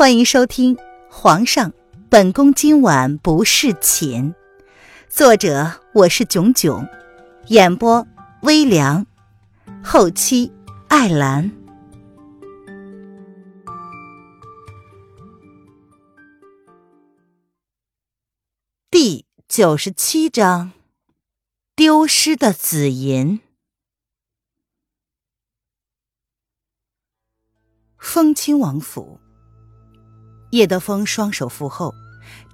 欢迎收听《皇上，本宫今晚不侍寝》，作者我是囧囧，演播微凉，后期艾兰。第九十七章：丢失的紫银。风亲王府。叶德峰双手负后，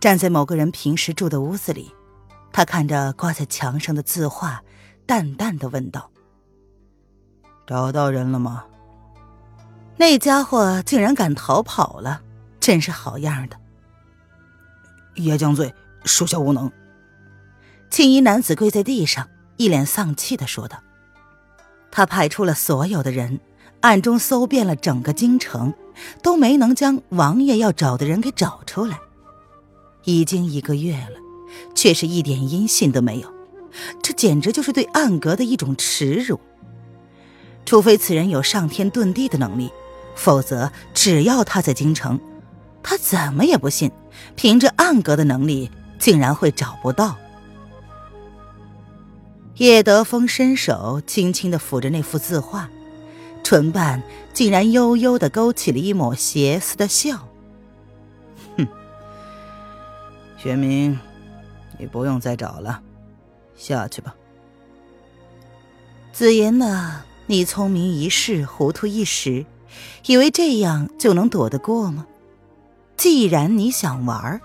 站在某个人平时住的屋子里。他看着挂在墙上的字画，淡淡的问道：“找到人了吗？”那家伙竟然敢逃跑了，真是好样的！叶将罪，属下无能。青衣男子跪在地上，一脸丧气的说道：“他派出了所有的人。”暗中搜遍了整个京城，都没能将王爷要找的人给找出来。已经一个月了，却是一点音信都没有，这简直就是对暗格的一种耻辱。除非此人有上天遁地的能力，否则只要他在京城，他怎么也不信，凭着暗格的能力竟然会找不到。叶德风伸手轻轻的抚着那幅字画。唇瓣竟然悠悠的勾起了一抹邪似的笑。哼，玄明，你不用再找了，下去吧。紫妍呐，你聪明一世，糊涂一时，以为这样就能躲得过吗？既然你想玩，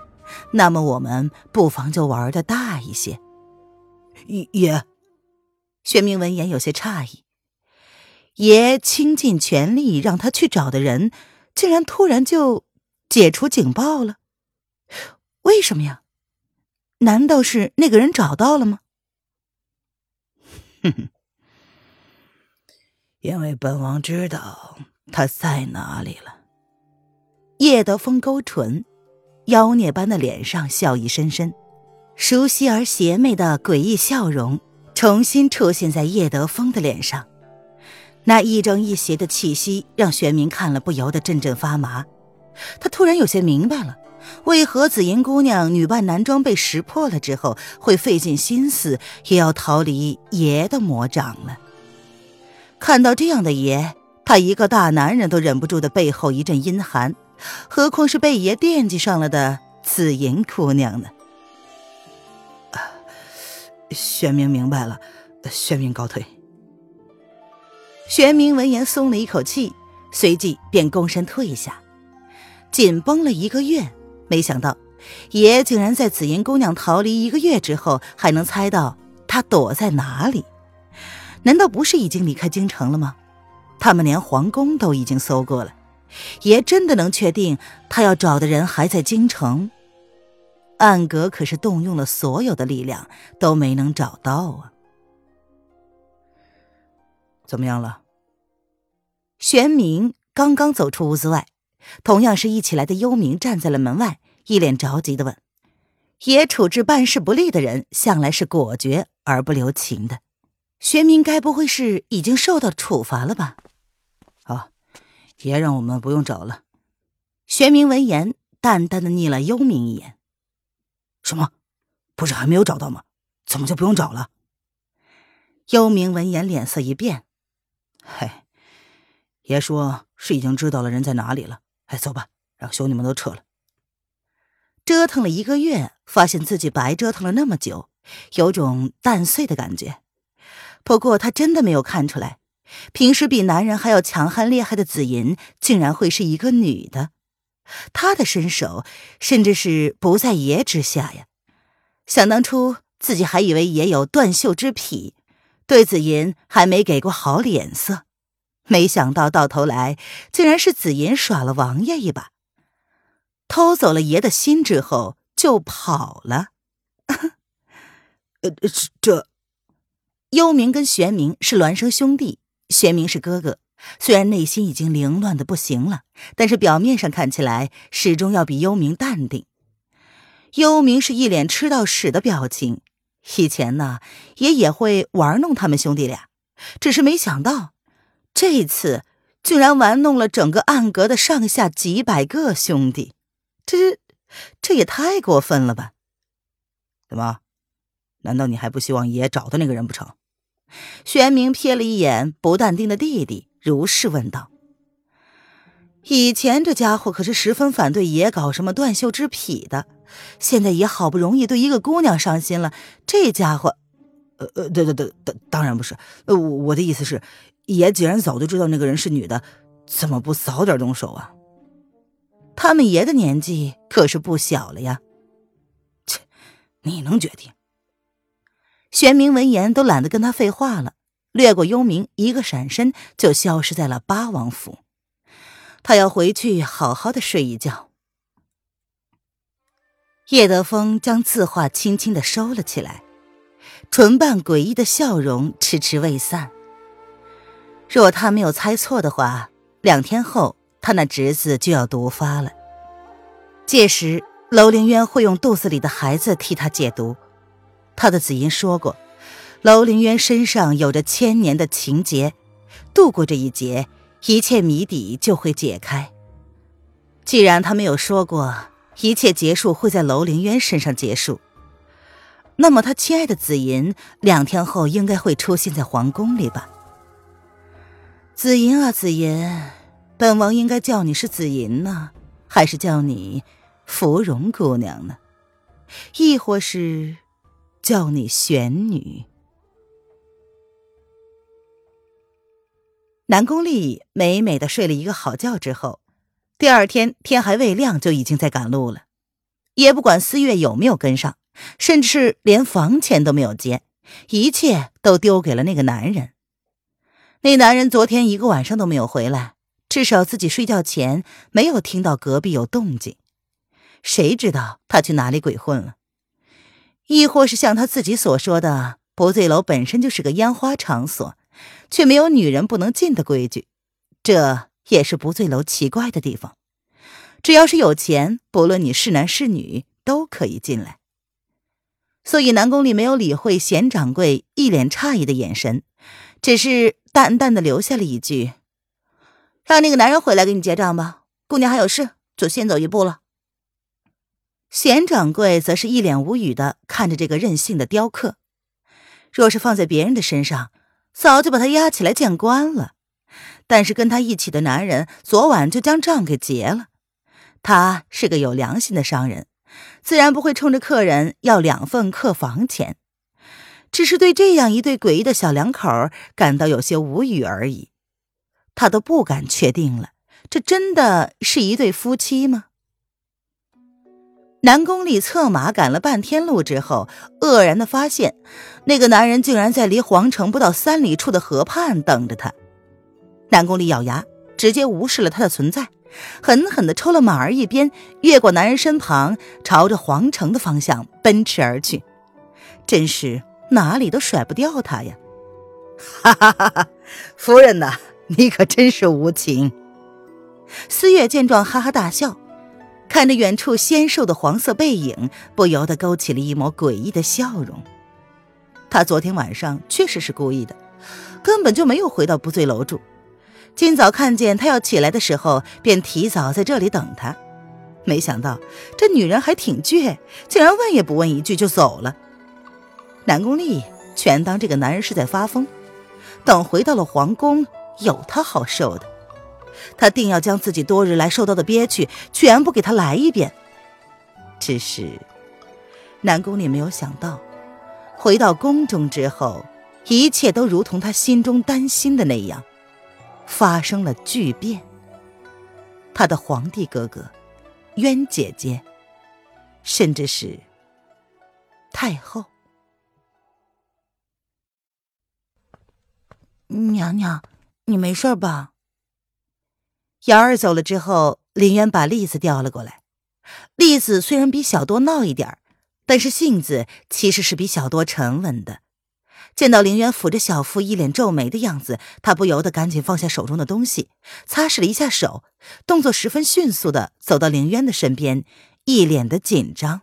那么我们不妨就玩的大一些。也，玄明闻言有些诧异。爷倾尽全力让他去找的人，竟然突然就解除警报了？为什么呀？难道是那个人找到了吗？哼哼，因为本王知道他在哪里了。叶德风勾唇，妖孽般的脸上笑意深深，熟悉而邪魅的诡异笑容重新出现在叶德风的脸上。那亦正亦邪的气息让玄明看了不由得阵阵发麻。他突然有些明白了，为何紫银姑娘女扮男装被识破了之后，会费尽心思也要逃离爷的魔掌了。看到这样的爷，他一个大男人都忍不住的背后一阵阴寒，何况是被爷惦记上了的紫银姑娘呢？玄明明白了，玄明告退。玄明闻言松了一口气，随即便躬身退下。紧绷了一个月，没想到爷竟然在紫银姑娘逃离一个月之后，还能猜到她躲在哪里。难道不是已经离开京城了吗？他们连皇宫都已经搜过了，爷真的能确定他要找的人还在京城？暗阁可是动用了所有的力量，都没能找到啊！怎么样了？玄明刚刚走出屋子外，同样是一起来的幽冥站在了门外，一脸着急的问：“爷处置办事不力的人，向来是果决而不留情的。玄明该不会是已经受到处罚了吧？”“啊，爷让我们不用找了。”玄明闻言，淡淡的睨了幽冥一眼：“什么？不是还没有找到吗？怎么就不用找了？”幽冥闻言，脸色一变：“嘿。”爷说是已经知道了人在哪里了。哎，走吧，让兄弟们都撤了。折腾了一个月，发现自己白折腾了那么久，有种蛋碎的感觉。不过他真的没有看出来，平时比男人还要强悍厉害的紫银，竟然会是一个女的。她的身手甚至是不在爷之下呀。想当初自己还以为爷有断袖之癖，对紫银还没给过好脸色。没想到到头来，竟然是紫银耍了王爷一把，偷走了爷的心之后就跑了。呃，这幽冥跟玄冥是孪生兄弟，玄冥是哥哥，虽然内心已经凌乱的不行了，但是表面上看起来始终要比幽冥淡定。幽冥是一脸吃到屎的表情，以前呢爷也会玩弄他们兄弟俩，只是没想到。这次竟然玩弄了整个暗阁的上下几百个兄弟，这这也太过分了吧？怎么？难道你还不希望爷找到那个人不成？玄明瞥了一眼不淡定的弟弟，如是问道。以前这家伙可是十分反对爷搞什么断袖之癖的，现在爷好不容易对一个姑娘上心了，这家伙，呃呃，对对对，当当然不是，呃，我的意思是，爷既然早就知道那个人是女的，怎么不早点动手啊？他们爷的年纪可是不小了呀。切，你能决定？玄明闻言都懒得跟他废话了，掠过幽冥，一个闪身就消失在了八王府。他要回去好好的睡一觉。叶德风将字画轻轻的收了起来，唇瓣诡异的笑容迟迟未散。若他没有猜错的话，两天后他那侄子就要毒发了。届时，楼凌渊会用肚子里的孩子替他解毒。他的子音说过，楼凌渊身上有着千年的情劫，度过这一劫。一切谜底就会解开。既然他没有说过一切结束会在楼凌渊身上结束，那么他亲爱的紫银两天后应该会出现在皇宫里吧？紫银啊，紫银，本王应该叫你是紫银呢，还是叫你芙蓉姑娘呢？亦或是叫你玄女？南宫丽美美的睡了一个好觉之后，第二天天还未亮就已经在赶路了，也不管思月有没有跟上，甚至是连房钱都没有接，一切都丢给了那个男人。那男人昨天一个晚上都没有回来，至少自己睡觉前没有听到隔壁有动静，谁知道他去哪里鬼混了？亦或是像他自己所说的，不醉楼本身就是个烟花场所。却没有女人不能进的规矩，这也是不醉楼奇怪的地方。只要是有钱，不论你是男是女，都可以进来。所以南宫里没有理会贤掌柜一脸诧异的眼神，只是淡淡的留下了一句：“让那个男人回来给你结账吧，姑娘还有事，就先走一步了。”贤掌柜则是一脸无语的看着这个任性的雕刻。若是放在别人的身上，早就把他押起来见官了，但是跟他一起的男人昨晚就将账给结了。他是个有良心的商人，自然不会冲着客人要两份客房钱，只是对这样一对诡异的小两口感到有些无语而已。他都不敢确定了，这真的是一对夫妻吗？南宫里策马赶了半天路之后，愕然的发现，那个男人竟然在离皇城不到三里处的河畔等着他。南宫里咬牙，直接无视了他的存在，狠狠的抽了马儿一鞭，越过男人身旁，朝着皇城的方向奔驰而去。真是哪里都甩不掉他呀！哈哈哈哈！夫人呐，你可真是无情。思月见状，哈哈大笑。看着远处纤瘦的黄色背影，不由得勾起了一抹诡异的笑容。他昨天晚上确实是故意的，根本就没有回到不醉楼住。今早看见他要起来的时候，便提早在这里等他。没想到这女人还挺倔，竟然问也不问一句就走了。南宫丽全当这个男人是在发疯，等回到了皇宫，有他好受的。他定要将自己多日来受到的憋屈全部给他来一遍。只是南宫烈没有想到，回到宫中之后，一切都如同他心中担心的那样，发生了巨变。他的皇帝哥哥、渊姐姐，甚至是太后，娘娘，你没事吧？瑶儿走了之后，林渊把栗子调了过来。栗子虽然比小多闹一点但是性子其实是比小多沉稳的。见到林渊抚着小腹，一脸皱眉的样子，他不由得赶紧放下手中的东西，擦拭了一下手，动作十分迅速的走到林渊的身边，一脸的紧张。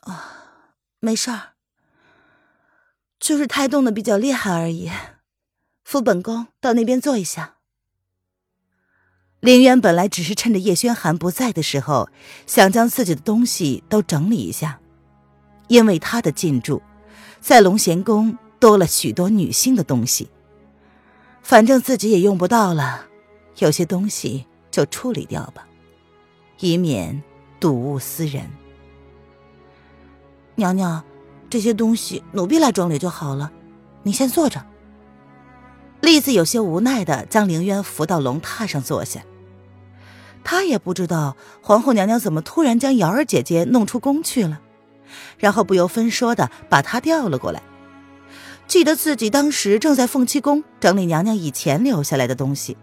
啊，没事儿，就是胎动的比较厉害而已。扶本宫到那边坐一下。林渊本来只是趁着叶轩寒不在的时候，想将自己的东西都整理一下，因为他的进驻，在龙贤宫多了许多女性的东西。反正自己也用不到了，有些东西就处理掉吧，以免睹物思人。娘娘，这些东西奴婢来整理就好了，你先坐着。栗子有些无奈的将凌渊扶到龙榻上坐下。她也不知道皇后娘娘怎么突然将瑶儿姐姐弄出宫去了，然后不由分说的把她调了过来。记得自己当时正在凤栖宫整理娘娘以前留下来的东西，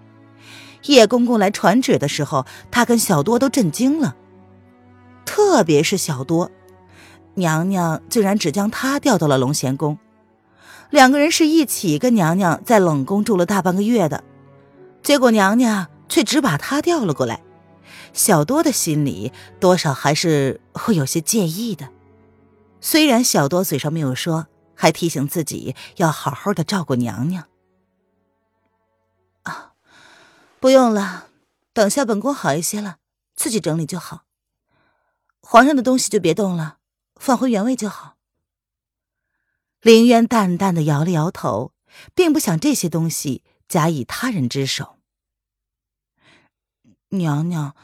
叶公公来传旨的时候，他跟小多都震惊了。特别是小多，娘娘竟然只将他调到了龙贤宫，两个人是一起跟娘娘在冷宫住了大半个月的，结果娘娘却只把他调了过来，小多的心里多少还是会有些介意的。虽然小多嘴上没有说。还提醒自己要好好的照顾娘娘。啊，不用了，等下本宫好一些了，自己整理就好。皇上的东西就别动了，放回原位就好。凌渊淡淡的摇了摇头，并不想这些东西假以他人之手。娘娘，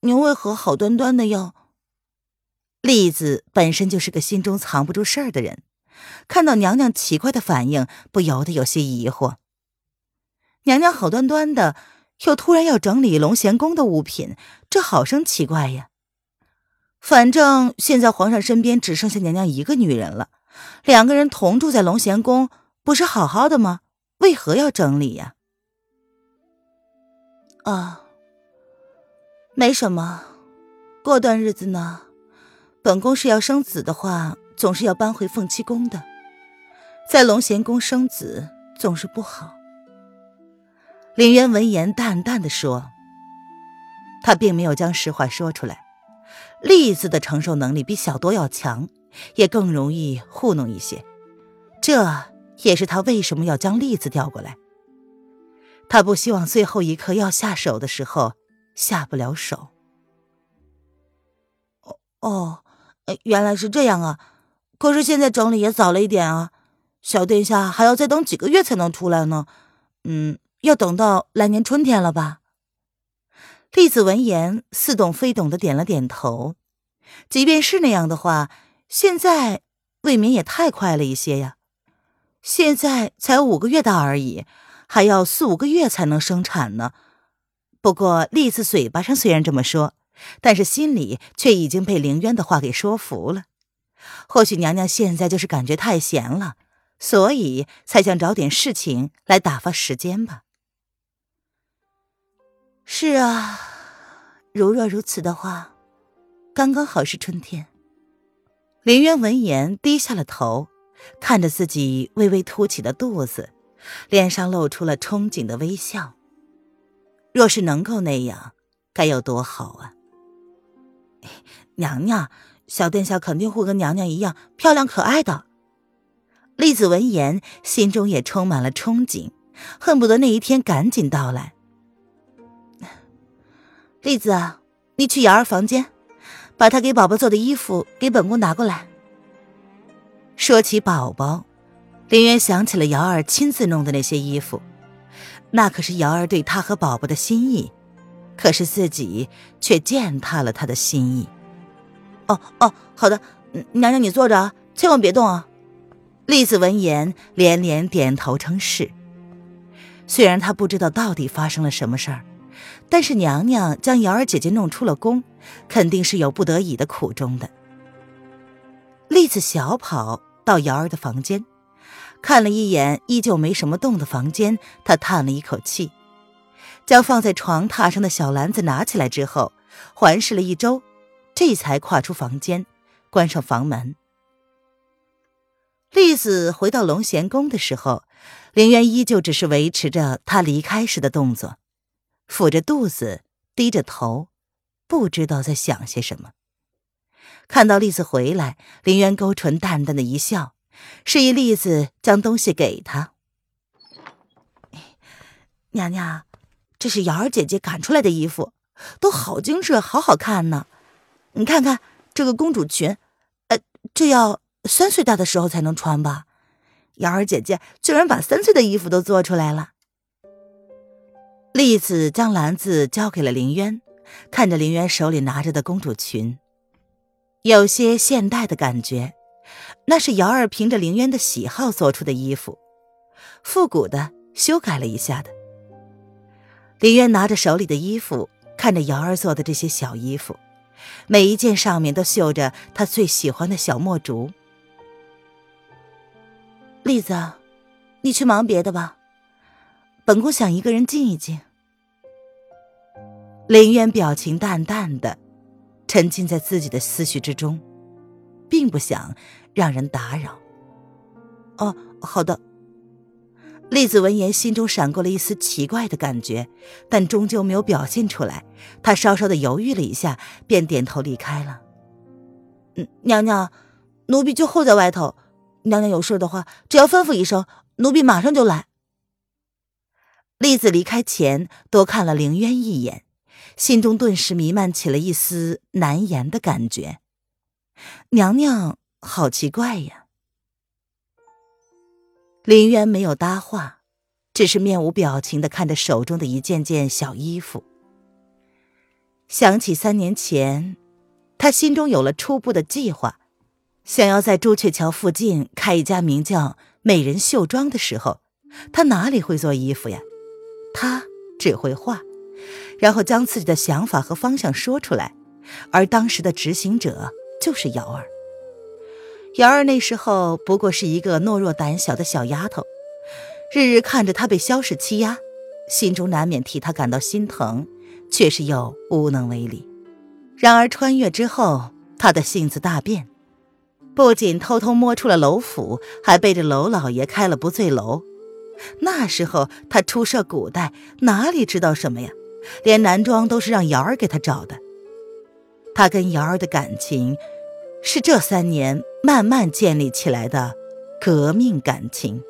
您为何好端端的要？栗子本身就是个心中藏不住事儿的人。看到娘娘奇怪的反应，不由得有些疑惑。娘娘好端端的，又突然要整理龙贤宫的物品，这好生奇怪呀！反正现在皇上身边只剩下娘娘一个女人了，两个人同住在龙贤宫，不是好好的吗？为何要整理呀？啊，没什么。过段日子呢，本宫是要生子的话。总是要搬回凤栖宫的，在龙贤宫生子总是不好。林渊闻言淡淡的说：“他并没有将实话说出来。栗子的承受能力比小多要强，也更容易糊弄一些。这也是他为什么要将栗子调过来。他不希望最后一刻要下手的时候下不了手。”哦哦，原来是这样啊。可是现在整理也早了一点啊，小殿下还要再等几个月才能出来呢。嗯，要等到来年春天了吧？栗子闻言似懂非懂的点了点头。即便是那样的话，现在未免也太快了一些呀。现在才五个月大而已，还要四五个月才能生产呢。不过栗子嘴巴上虽然这么说，但是心里却已经被凌渊的话给说服了。或许娘娘现在就是感觉太闲了，所以才想找点事情来打发时间吧。是啊，如若如此的话，刚刚好是春天。林渊闻言低下了头，看着自己微微凸起的肚子，脸上露出了憧憬的微笑。若是能够那样，该有多好啊！娘娘。小殿下肯定会跟娘娘一样漂亮可爱的。栗子闻言，心中也充满了憧憬，恨不得那一天赶紧到来。栗子，你去瑶儿房间，把她给宝宝做的衣服给本宫拿过来。说起宝宝，林渊想起了瑶儿亲自弄的那些衣服，那可是瑶儿对他和宝宝的心意，可是自己却践踏了他的心意。哦哦，好的，娘娘你坐着啊，千万别动啊！栗子闻言连连点头称是。虽然她不知道到底发生了什么事儿，但是娘娘将瑶儿姐姐弄出了宫，肯定是有不得已的苦衷的。栗子小跑到瑶儿的房间，看了一眼依旧没什么动的房间，她叹了一口气，将放在床榻上的小篮子拿起来之后，环视了一周。这才跨出房间，关上房门。栗子回到龙贤宫的时候，凌渊依旧只是维持着他离开时的动作，抚着肚子，低着头，不知道在想些什么。看到栗子回来，凌渊勾唇淡淡的一笑，示意栗子将东西给他。娘娘，这是瑶儿姐姐赶出来的衣服，都好精致，好好看呢。你看看这个公主裙，呃，这要三岁大的时候才能穿吧？瑶儿姐姐居然把三岁的衣服都做出来了。栗子将篮子交给了林渊，看着林渊手里拿着的公主裙，有些现代的感觉。那是瑶儿凭着林渊的喜好做出的衣服，复古的，修改了一下的。林渊拿着手里的衣服，看着瑶儿做的这些小衣服，每一件上面都绣着他最喜欢的小墨竹。栗子，你去忙别的吧，本宫想一个人静一静。林渊表情淡淡的，沉浸在自己的思绪之中，并不想让人打扰。哦，好的。栗子闻言，心中闪过了一丝奇怪的感觉，但终究没有表现出来。她稍稍的犹豫了一下，便点头离开了。嗯，娘娘，奴婢就候在外头。娘娘有事的话，只要吩咐一声，奴婢马上就来。栗子离开前，多看了凌渊一眼，心中顿时弥漫起了一丝难言的感觉。娘娘好奇怪呀。林渊没有搭话，只是面无表情的看着手中的一件件小衣服。想起三年前，他心中有了初步的计划，想要在朱雀桥附近开一家名叫“美人绣庄”的时候，他哪里会做衣服呀？他只会画，然后将自己的想法和方向说出来，而当时的执行者就是瑶儿。瑶儿那时候不过是一个懦弱胆小的小丫头，日日看着她被萧氏欺压，心中难免替她感到心疼，却是又无能为力。然而穿越之后，她的性子大变，不仅偷偷摸出了楼府，还背着楼老爷开了不醉楼。那时候她初涉古代，哪里知道什么呀？连男装都是让瑶儿给她找的。她跟瑶儿的感情。是这三年慢慢建立起来的革命感情，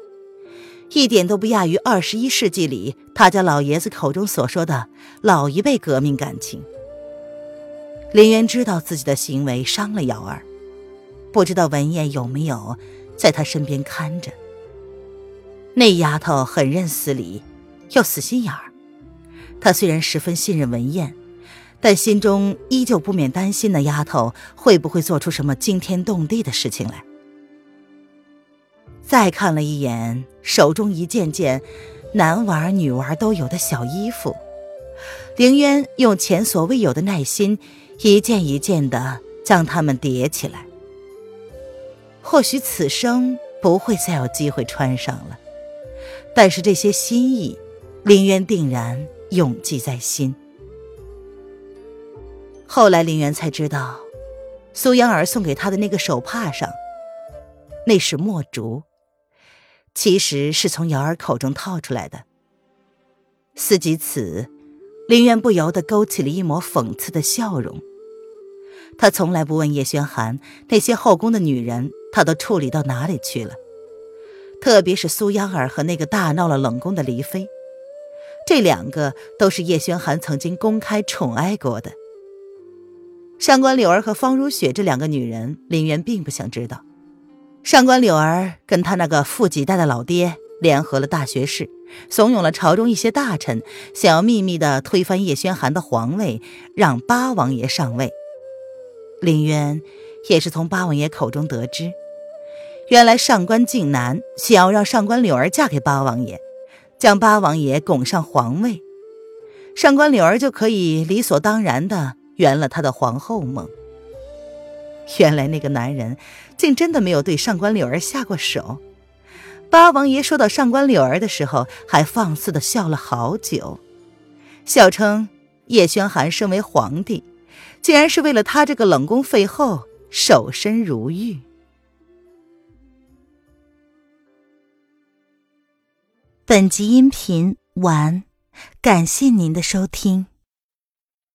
一点都不亚于二十一世纪里他家老爷子口中所说的老一辈革命感情。林渊知道自己的行为伤了瑶儿，不知道文燕有没有在他身边看着。那丫头很认死理，又死心眼儿。他虽然十分信任文燕。但心中依旧不免担心，那丫头会不会做出什么惊天动地的事情来？再看了一眼手中一件件男娃女娃都有的小衣服，凌渊用前所未有的耐心，一件一件的将它们叠起来。或许此生不会再有机会穿上了，但是这些心意，凌渊定然永记在心。后来，林渊才知道，苏央儿送给他的那个手帕上，那是墨竹，其实是从瑶儿口中套出来的。思及此，林渊不由得勾起了一抹讽刺的笑容。他从来不问叶轩寒那些后宫的女人，他都处理到哪里去了？特别是苏央儿和那个大闹了冷宫的黎妃，这两个都是叶轩寒曾经公开宠爱过的。上官柳儿和方如雪这两个女人，林渊并不想知道。上官柳儿跟他那个富几代的老爹联合了大学士，怂恿了朝中一些大臣，想要秘密的推翻叶宣寒的皇位，让八王爷上位。林渊也是从八王爷口中得知，原来上官静南想要让上官柳儿嫁给八王爷，将八王爷拱上皇位，上官柳儿就可以理所当然的。圆了他的皇后梦。原来那个男人竟真的没有对上官柳儿下过手。八王爷说到上官柳儿的时候，还放肆的笑了好久，笑称叶宣寒身为皇帝，竟然是为了他这个冷宫废后守身如玉。本集音频完，感谢您的收听。